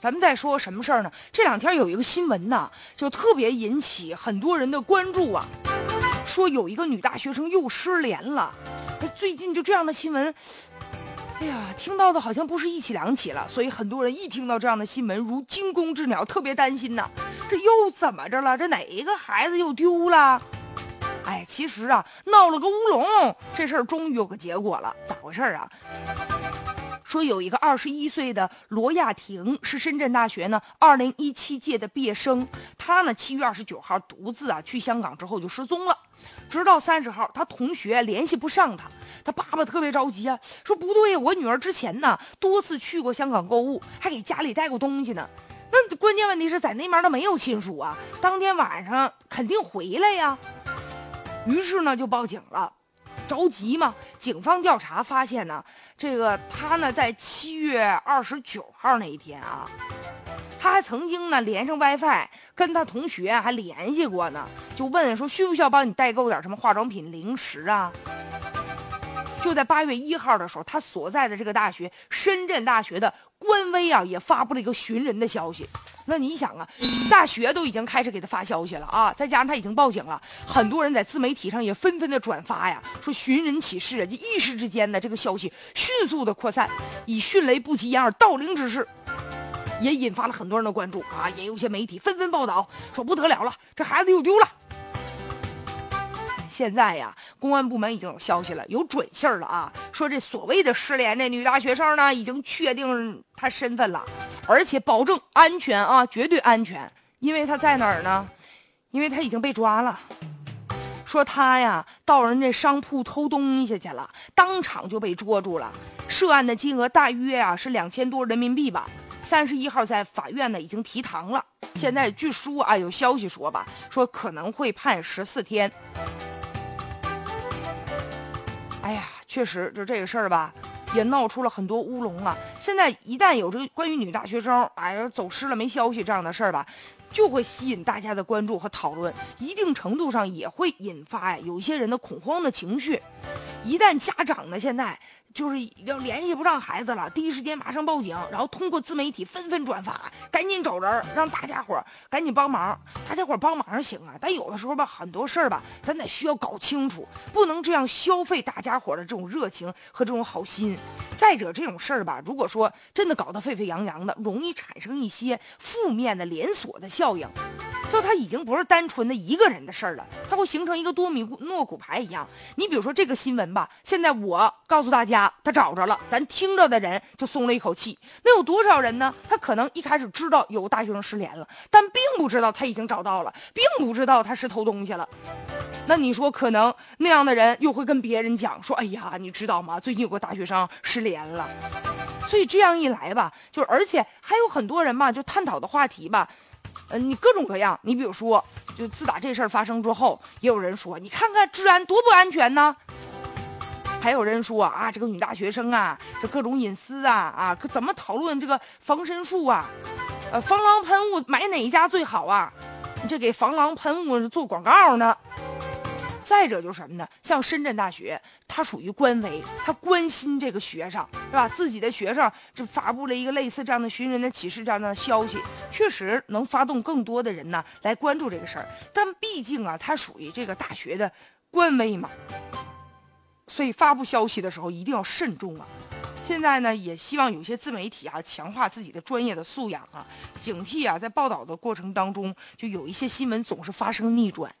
咱们再说什么事儿呢？这两天有一个新闻呐，就特别引起很多人的关注啊。说有一个女大学生又失联了。最近就这样的新闻，哎呀，听到的好像不是一起两起了。所以很多人一听到这样的新闻，如惊弓之鸟，特别担心呐。这又怎么着了？这哪一个孩子又丢了？哎，其实啊，闹了个乌龙，这事儿终于有个结果了。咋回事啊？说有一个二十一岁的罗亚婷是深圳大学呢二零一七届的毕业生，她呢七月二十九号独自啊去香港之后就失踪了，直到三十号，她同学联系不上她，她爸爸特别着急啊，说不对，我女儿之前呢多次去过香港购物，还给家里带过东西呢，那关键问题是在那边都没有亲属啊，当天晚上肯定回来呀，于是呢就报警了。着急嘛？警方调查发现呢，这个他呢，在七月二十九号那一天啊，他还曾经呢连上 WiFi，跟他同学还联系过呢，就问说需不需要帮你代购点什么化妆品、零食啊？就在八月一号的时候，他所在的这个大学深圳大学的官微啊，也发布了一个寻人的消息。那你想啊，大学都已经开始给他发消息了啊，再加上他已经报警了，很多人在自媒体上也纷纷的转发呀，说寻人启事啊，就一时之间呢，这个消息迅速的扩散，以迅雷不及掩耳盗铃之势，也引发了很多人的关注啊，也有些媒体纷纷报道说不得了了，这孩子又丢了。现在呀，公安部门已经有消息了，有准信儿了啊！说这所谓的失联的女大学生呢，已经确定她身份了，而且保证安全啊，绝对安全。因为她在哪儿呢？因为她已经被抓了。说她呀，到人家商铺偷东西去了，当场就被捉住了。涉案的金额大约啊是两千多人民币吧。三十一号在法院呢已经提堂了。现在据说啊，有消息说吧，说可能会判十四天。确实，就这个事儿吧，也闹出了很多乌龙啊。现在一旦有这个关于女大学生哎呀走失了没消息这样的事儿吧，就会吸引大家的关注和讨论，一定程度上也会引发呀有一些人的恐慌的情绪。一旦家长呢现在。就是要联系不上孩子了，第一时间马上报警，然后通过自媒体纷纷转发，赶紧找人，让大家伙赶紧帮忙。大家伙帮忙行啊，但有的时候吧，很多事儿吧，咱得需要搞清楚，不能这样消费大家伙的这种热情和这种好心。再者，这种事儿吧，如果说真的搞得沸沸扬扬的，容易产生一些负面的连锁的效应，就它已经不是单纯的一个人的事儿了，它会形成一个多米诺骨牌一样。你比如说这个新闻吧，现在我告诉大家。他找着了，咱听着的人就松了一口气。那有多少人呢？他可能一开始知道有大学生失联了，但并不知道他已经找到了，并不知道他是偷东西了。那你说，可能那样的人又会跟别人讲说：“哎呀，你知道吗？最近有个大学生失联了。”所以这样一来吧，就而且还有很多人吧，就探讨的话题吧，呃，你各种各样。你比如说，就自打这事儿发生之后，也有人说：“你看看治安多不安全呢。”还有人说啊，这个女大学生啊，这各种隐私啊啊，可怎么讨论这个防身术啊？呃，防狼喷雾买哪一家最好啊？这给防狼喷雾做广告呢？再者就是什么呢？像深圳大学，它属于官微，它关心这个学生是吧？自己的学生就发布了一个类似这样的寻人的启事这样的消息，确实能发动更多的人呢来关注这个事儿。但毕竟啊，它属于这个大学的官微嘛。所以发布消息的时候一定要慎重啊！现在呢，也希望有些自媒体啊，强化自己的专业的素养啊，警惕啊，在报道的过程当中，就有一些新闻总是发生逆转。